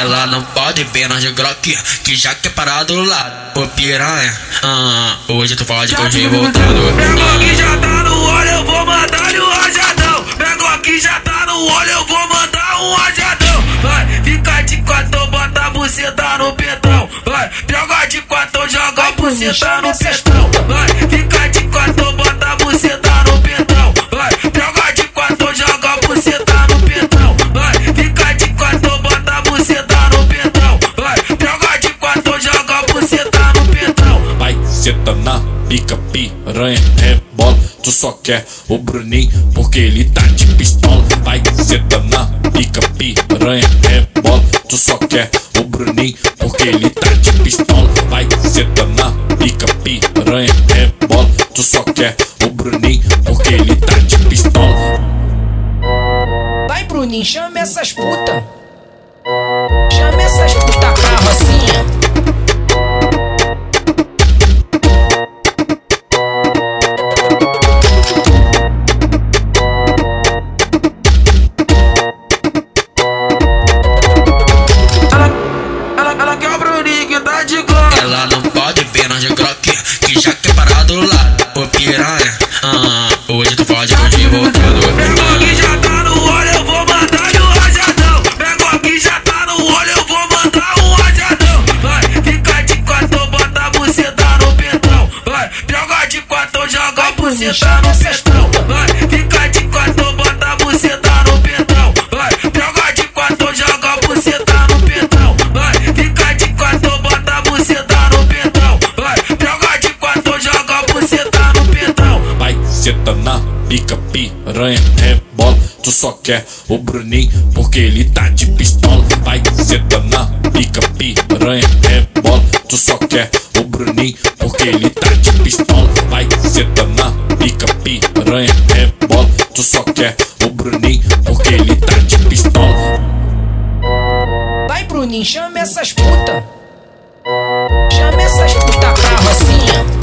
Ela não pode ver nós de Glock, que já que é parado do lado. Ô piranha, ah, hoje tu pode que hoje voltando. Pegou aqui já tá no olho, eu vou mandar-lhe um rajadão. Pegou aqui já tá no olho, eu vou mandar um rajadão. Vai, fica de quatro, bota a buceta no petão. Vai, pega de quatro, joga a buceta no petão. Vai, fica Senta na pica, piranha, rebola. Tu só quer o Bruninho porque ele tá de pistola. Vai, senta na pica, piranha, rebola. Tu só quer o Bruninho porque ele tá de pistola. Vai, senta na pica, piranha, rebola. Tu só quer o Bruninho porque ele tá de pistola. Vai, Bruninho, chama essas puta. Buceta no petão. Vai, fica de quatro, bota a buceta no petão. Vai, pega de quatro, joga a buceta no petão. Vai, fica de quatro, bota a buceta no petão. Vai, pega de quatro, joga a buceta no petão. Vai, senta na pica, piranha, rebola. Tu só quer o Bruninho porque ele tá de pistola. Vai, senta na pica, piranha, rebola. Tu só quer o Bruninho ele tá de pistola, vai senta na pica, piranha, é rebola. Tu só quer o Bruninho, porque ele tá de pistola. Vai, Bruninho, chama essas puta. Chama essas puta pra rocinha.